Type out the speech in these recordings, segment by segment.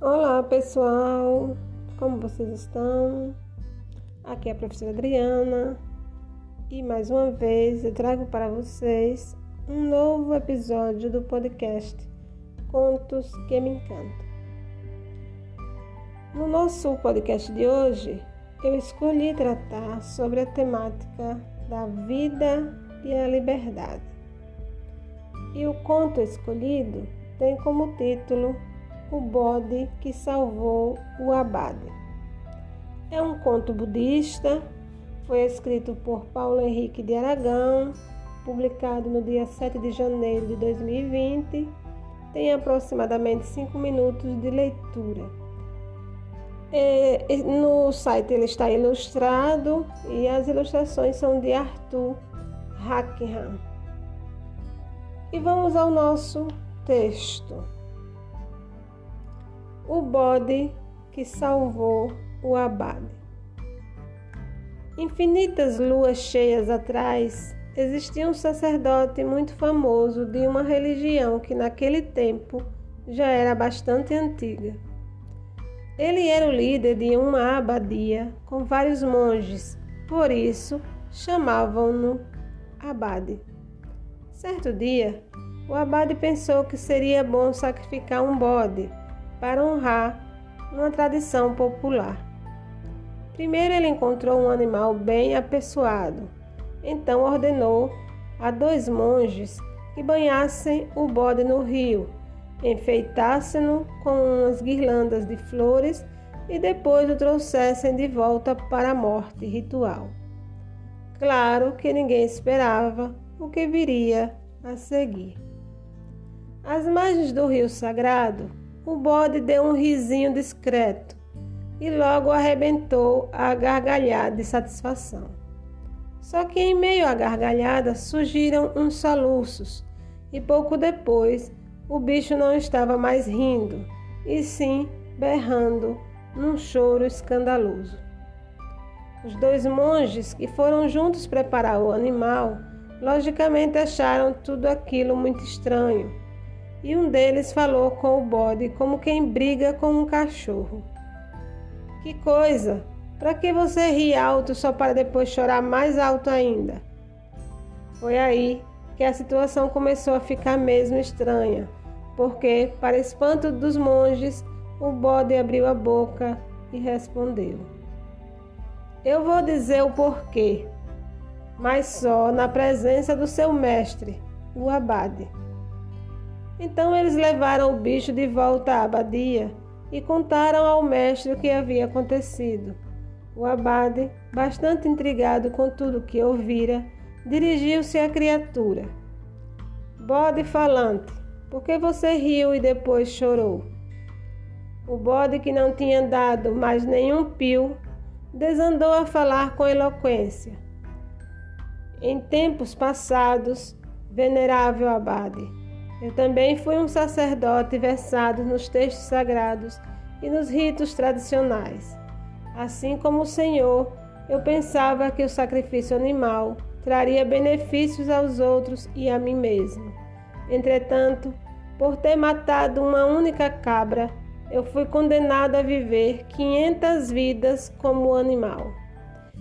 Olá pessoal, como vocês estão? Aqui é a professora Adriana e mais uma vez eu trago para vocês um novo episódio do podcast Contos que Me Encantam. No nosso podcast de hoje, eu escolhi tratar sobre a temática da vida e a liberdade. E o conto escolhido tem como título O Bode que Salvou o Abade. É um conto budista, foi escrito por Paulo Henrique de Aragão, publicado no dia 7 de janeiro de 2020, tem aproximadamente 5 minutos de leitura. É, no site ele está ilustrado e as ilustrações são de Arthur Hackham. E vamos ao nosso texto. O bode que salvou o abade. Infinitas luas cheias atrás, existia um sacerdote muito famoso de uma religião que naquele tempo já era bastante antiga. Ele era o líder de uma abadia com vários monges, por isso chamavam-no abade. Certo dia, o abade pensou que seria bom sacrificar um bode para honrar uma tradição popular. Primeiro ele encontrou um animal bem apessoado. Então ordenou a dois monges que banhassem o bode no rio, enfeitassem-no com umas guirlandas de flores e depois o trouxessem de volta para a morte ritual. Claro que ninguém esperava o que viria a seguir. Às margens do rio sagrado, o bode deu um risinho discreto e logo arrebentou a gargalhada de satisfação. Só que em meio à gargalhada surgiram uns soluços, e pouco depois o bicho não estava mais rindo, e sim berrando num choro escandaloso. Os dois monges que foram juntos preparar o animal, logicamente acharam tudo aquilo muito estranho, e um deles falou com o bode como quem briga com um cachorro. Que coisa! Para que você ri alto só para depois chorar mais alto ainda? Foi aí que a situação começou a ficar mesmo estranha, porque, para espanto dos monges, o bode abriu a boca e respondeu: Eu vou dizer o porquê, mas só na presença do seu mestre, o abade. Então eles levaram o bicho de volta à abadia e contaram ao mestre o que havia acontecido. O abade, bastante intrigado com tudo o que ouvira, dirigiu-se à criatura. Bode falante, por que você riu e depois chorou? O bode, que não tinha dado mais nenhum pio, desandou a falar com eloquência. Em tempos passados, venerável abade, eu também fui um sacerdote versado nos textos sagrados e nos ritos tradicionais. Assim como o Senhor, eu pensava que o sacrifício animal traria benefícios aos outros e a mim mesmo. Entretanto, por ter matado uma única cabra, eu fui condenado a viver 500 vidas como animal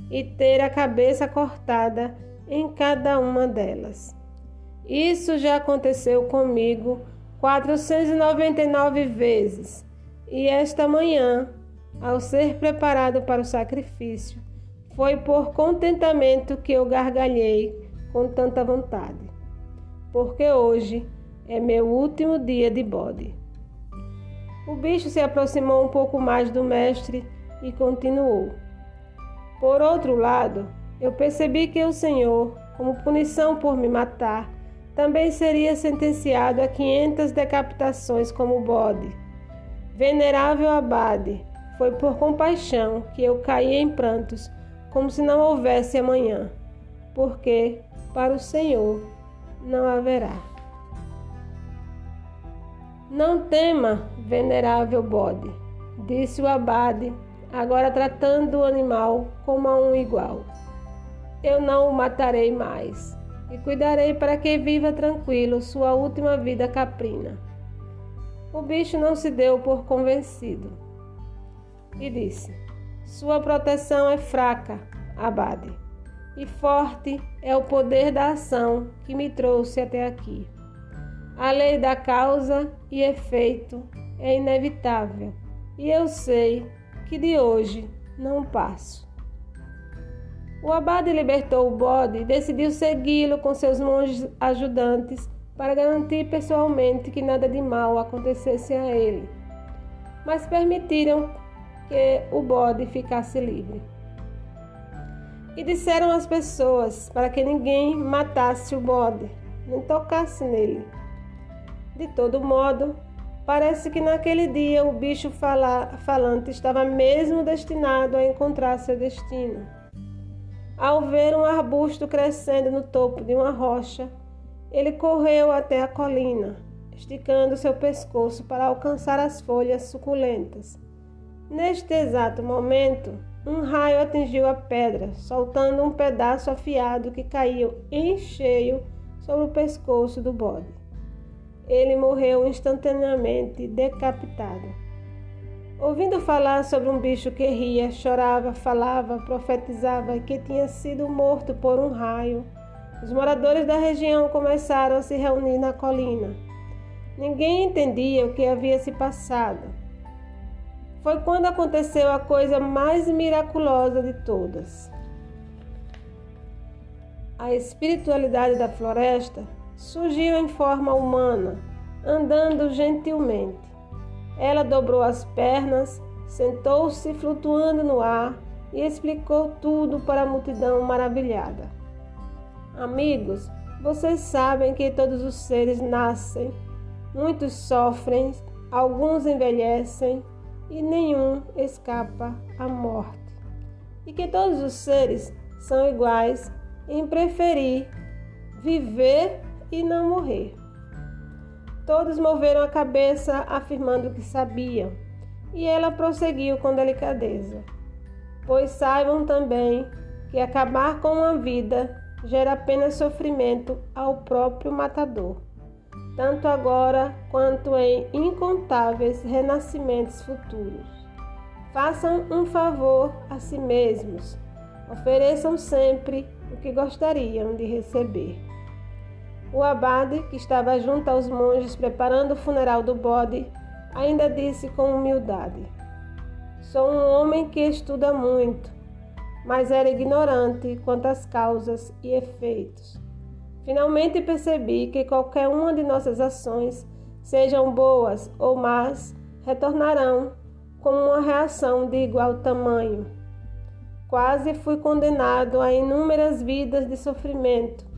e ter a cabeça cortada em cada uma delas. Isso já aconteceu comigo 499 vezes, e esta manhã, ao ser preparado para o sacrifício, foi por contentamento que eu gargalhei com tanta vontade, porque hoje é meu último dia de bode. O bicho se aproximou um pouco mais do mestre e continuou. Por outro lado, eu percebi que o Senhor, como punição por me matar, também seria sentenciado a 500 decapitações como bode. Venerável abade, foi por compaixão que eu caí em prantos, como se não houvesse amanhã, porque para o Senhor não haverá. Não tema, venerável bode, disse o abade, agora tratando o animal como a um igual. eu não o matarei mais, e cuidarei para que viva tranquilo sua última vida caprina. O bicho não se deu por convencido e disse: Sua proteção é fraca, Abade, e forte é o poder da ação que me trouxe até aqui. A lei da causa e efeito é inevitável, e eu sei que de hoje não passo. O abade libertou o bode e decidiu segui-lo com seus monges ajudantes para garantir pessoalmente que nada de mal acontecesse a ele. Mas permitiram que o bode ficasse livre. E disseram às pessoas para que ninguém matasse o bode, nem tocasse nele. De todo modo, parece que naquele dia o bicho fala, falante estava mesmo destinado a encontrar seu destino. Ao ver um arbusto crescendo no topo de uma rocha, ele correu até a colina, esticando seu pescoço para alcançar as folhas suculentas. Neste exato momento, um raio atingiu a pedra, soltando um pedaço afiado que caiu em cheio sobre o pescoço do bode. Ele morreu instantaneamente, decapitado. Ouvindo falar sobre um bicho que ria, chorava, falava, profetizava que tinha sido morto por um raio, os moradores da região começaram a se reunir na colina. Ninguém entendia o que havia se passado. Foi quando aconteceu a coisa mais miraculosa de todas. A espiritualidade da floresta surgiu em forma humana, andando gentilmente. Ela dobrou as pernas, sentou-se flutuando no ar e explicou tudo para a multidão maravilhada. Amigos, vocês sabem que todos os seres nascem, muitos sofrem, alguns envelhecem e nenhum escapa à morte. E que todos os seres são iguais em preferir viver e não morrer. Todos moveram a cabeça afirmando que sabiam, e ela prosseguiu com delicadeza. Pois saibam também que acabar com uma vida gera apenas sofrimento ao próprio matador, tanto agora quanto em incontáveis renascimentos futuros. Façam um favor a si mesmos, ofereçam sempre o que gostariam de receber. O abade, que estava junto aos monges preparando o funeral do bode, ainda disse com humildade: Sou um homem que estuda muito, mas era ignorante quanto às causas e efeitos. Finalmente percebi que qualquer uma de nossas ações, sejam boas ou más, retornarão como uma reação de igual tamanho. Quase fui condenado a inúmeras vidas de sofrimento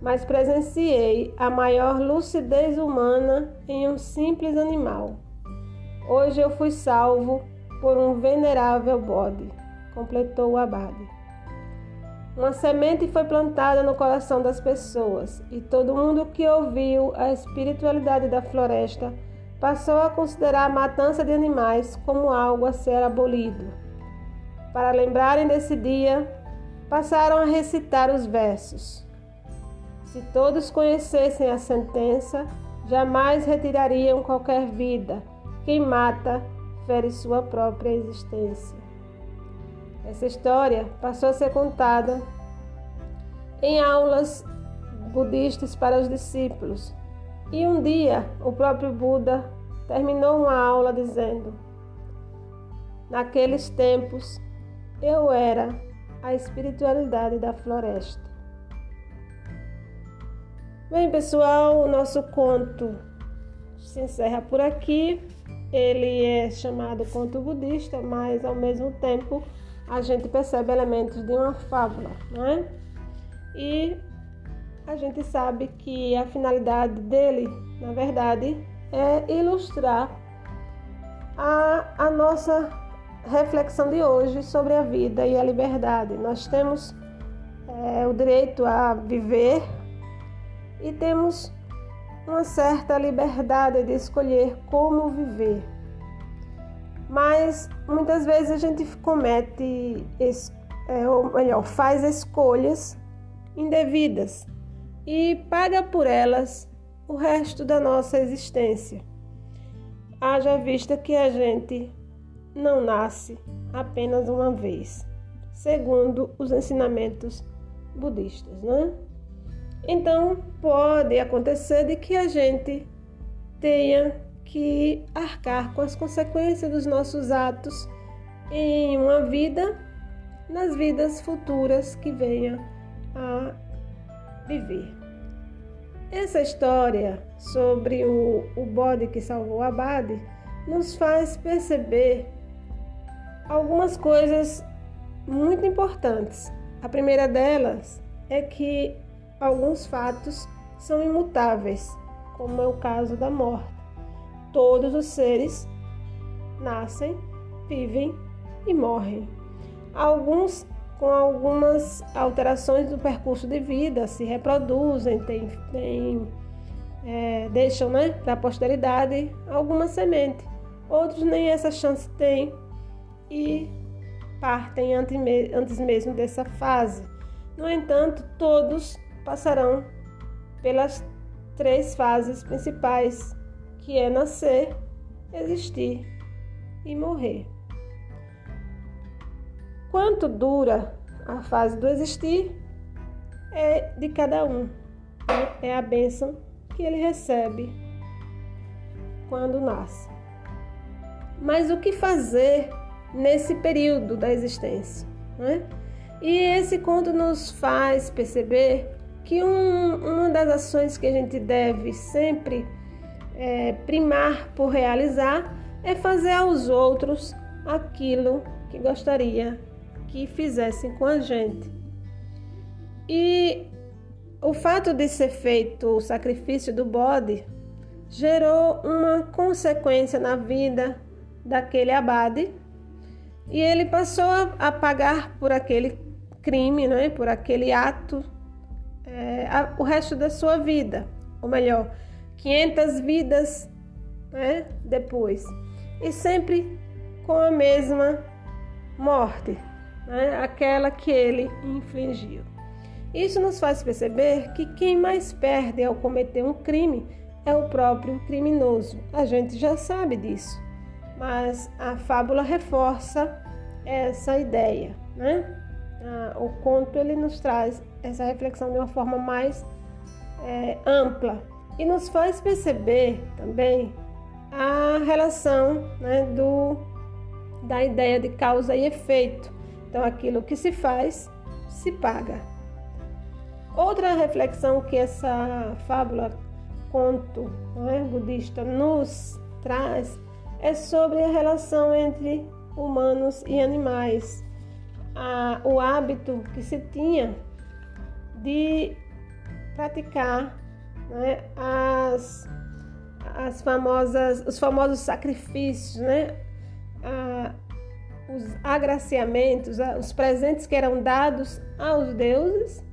mas presenciei a maior lucidez humana em um simples animal. Hoje eu fui salvo por um venerável bode, completou o abade. Uma semente foi plantada no coração das pessoas e todo mundo que ouviu a espiritualidade da floresta passou a considerar a matança de animais como algo a ser abolido. Para lembrarem desse dia, passaram a recitar os versos. Se todos conhecessem a sentença, jamais retirariam qualquer vida. Quem mata, fere sua própria existência. Essa história passou a ser contada em aulas budistas para os discípulos. E um dia o próprio Buda terminou uma aula dizendo: Naqueles tempos eu era a espiritualidade da floresta. Bem, pessoal, o nosso conto se encerra por aqui. Ele é chamado conto budista, mas ao mesmo tempo a gente percebe elementos de uma fábula, né? E a gente sabe que a finalidade dele, na verdade, é ilustrar a, a nossa reflexão de hoje sobre a vida e a liberdade. Nós temos é, o direito a viver e temos uma certa liberdade de escolher como viver. Mas muitas vezes a gente comete é, ou melhor, faz escolhas indevidas e paga por elas o resto da nossa existência. Haja vista que a gente não nasce apenas uma vez, segundo os ensinamentos budistas, né? Então, pode acontecer de que a gente tenha que arcar com as consequências dos nossos atos em uma vida, nas vidas futuras que venha a viver. Essa história sobre o, o bode que salvou Abade nos faz perceber algumas coisas muito importantes. A primeira delas é que alguns fatos são imutáveis, como é o caso da morte. Todos os seres nascem, vivem e morrem. Alguns com algumas alterações do percurso de vida, se reproduzem, tem, é, deixam né, para a posteridade alguma semente. Outros nem essa chance têm e partem antes mesmo dessa fase. No entanto, todos passarão pelas três fases principais, que é nascer, existir e morrer. Quanto dura a fase do existir é de cada um, né? é a bênção que ele recebe quando nasce. Mas o que fazer nesse período da existência? Né? E esse conto nos faz perceber que um, uma das ações que a gente deve sempre é, primar por realizar é fazer aos outros aquilo que gostaria que fizessem com a gente. E o fato de ser feito o sacrifício do bode gerou uma consequência na vida daquele abade e ele passou a, pagar por aquele crime, né, por aquele ato, é, a, o resto da sua vida, ou melhor, 500 vidas né, depois, e sempre com a mesma morte né, aquela que ele infligiu. Isso nos faz perceber que quem mais perde ao cometer um crime é o próprio criminoso. A gente já sabe disso, mas a fábula reforça essa ideia, né? o conto ele nos traz essa reflexão de uma forma mais é, ampla e nos faz perceber também a relação né, do, da ideia de causa e efeito então, aquilo que se faz, se paga. Outra reflexão que essa fábula, conto é, budista, nos traz é sobre a relação entre humanos e animais. A, o hábito que se tinha de praticar né, as, as famosas, os famosos sacrifícios, né? A, os agraciamentos, os presentes que eram dados aos deuses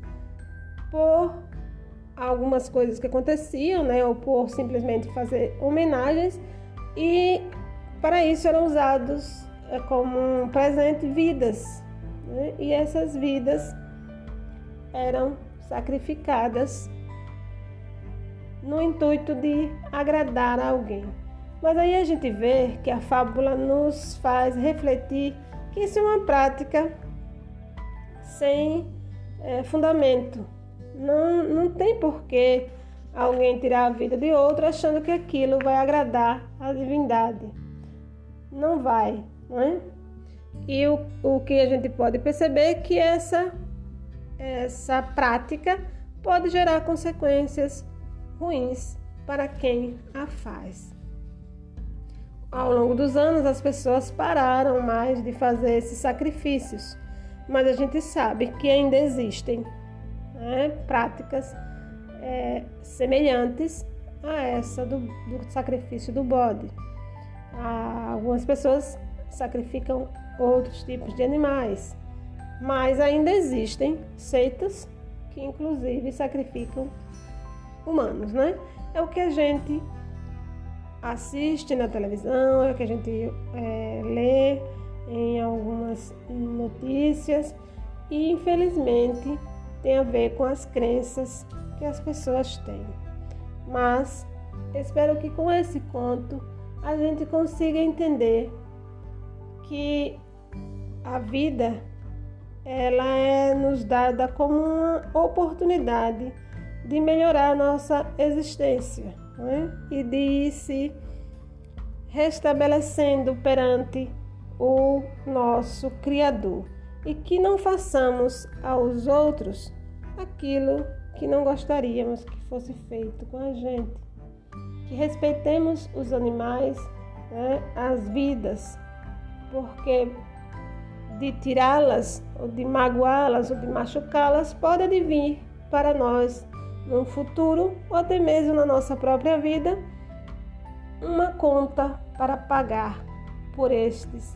por algumas coisas que aconteciam, né, ou por simplesmente fazer homenagens, e para isso eram usados é, como um presente vidas, né, e essas vidas eram sacrificadas no intuito de agradar a alguém. Mas aí a gente vê que a fábula nos faz refletir que isso é uma prática sem é, fundamento. Não, não tem porquê alguém tirar a vida de outro achando que aquilo vai agradar a divindade. Não vai, não é? E o, o que a gente pode perceber é que essa, essa prática pode gerar consequências ruins para quem a faz. Ao longo dos anos, as pessoas pararam mais de fazer esses sacrifícios, mas a gente sabe que ainda existem né, práticas é, semelhantes a essa do, do sacrifício do bode. Ah, algumas pessoas sacrificam outros tipos de animais, mas ainda existem seitas que, inclusive, sacrificam humanos, né? É o que a gente assiste na televisão, é o que a gente é, lê em algumas notícias e infelizmente tem a ver com as crenças que as pessoas têm. Mas espero que com esse conto a gente consiga entender que a vida ela é nos dada como uma oportunidade de melhorar a nossa existência né? e de ir se restabelecendo perante o nosso Criador e que não façamos aos outros aquilo que não gostaríamos que fosse feito com a gente. Que respeitemos os animais, né, as vidas, porque de tirá-las, ou de magoá-las, ou de machucá-las, pode advir para nós no futuro, ou até mesmo na nossa própria vida, uma conta para pagar por estes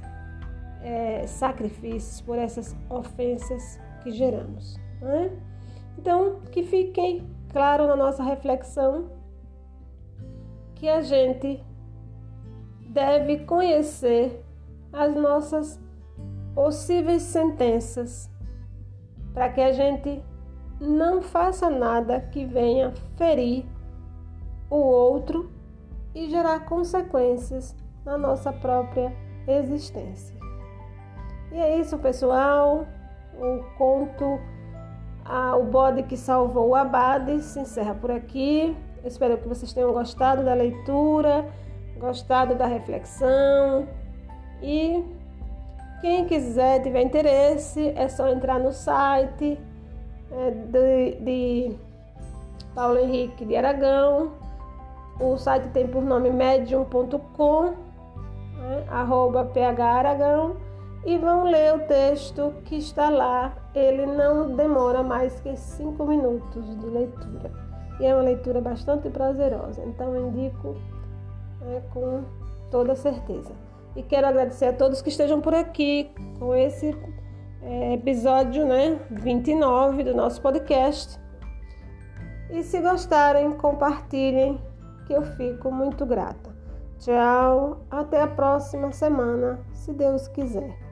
é, sacrifícios, por essas ofensas que geramos. Né? Então, que fiquem claro na nossa reflexão que a gente deve conhecer as nossas possíveis sentenças para que a gente não faça nada que venha ferir o outro e gerar consequências na nossa própria existência. E é isso, pessoal. O conto O Bode que Salvou o Abade se encerra por aqui. espero que vocês tenham gostado da leitura, gostado da reflexão. E quem quiser, tiver interesse, é só entrar no site de, de Paulo Henrique de Aragão. O site tem por nome medium.com, né, arroba pharagão e vão ler o texto que está lá. Ele não demora mais que cinco minutos de leitura e é uma leitura bastante prazerosa. Então indico né, com toda certeza. E quero agradecer a todos que estejam por aqui com esse é, episódio né, 29 do nosso podcast. E se gostarem, compartilhem, que eu fico muito grata. Tchau, até a próxima semana, se Deus quiser.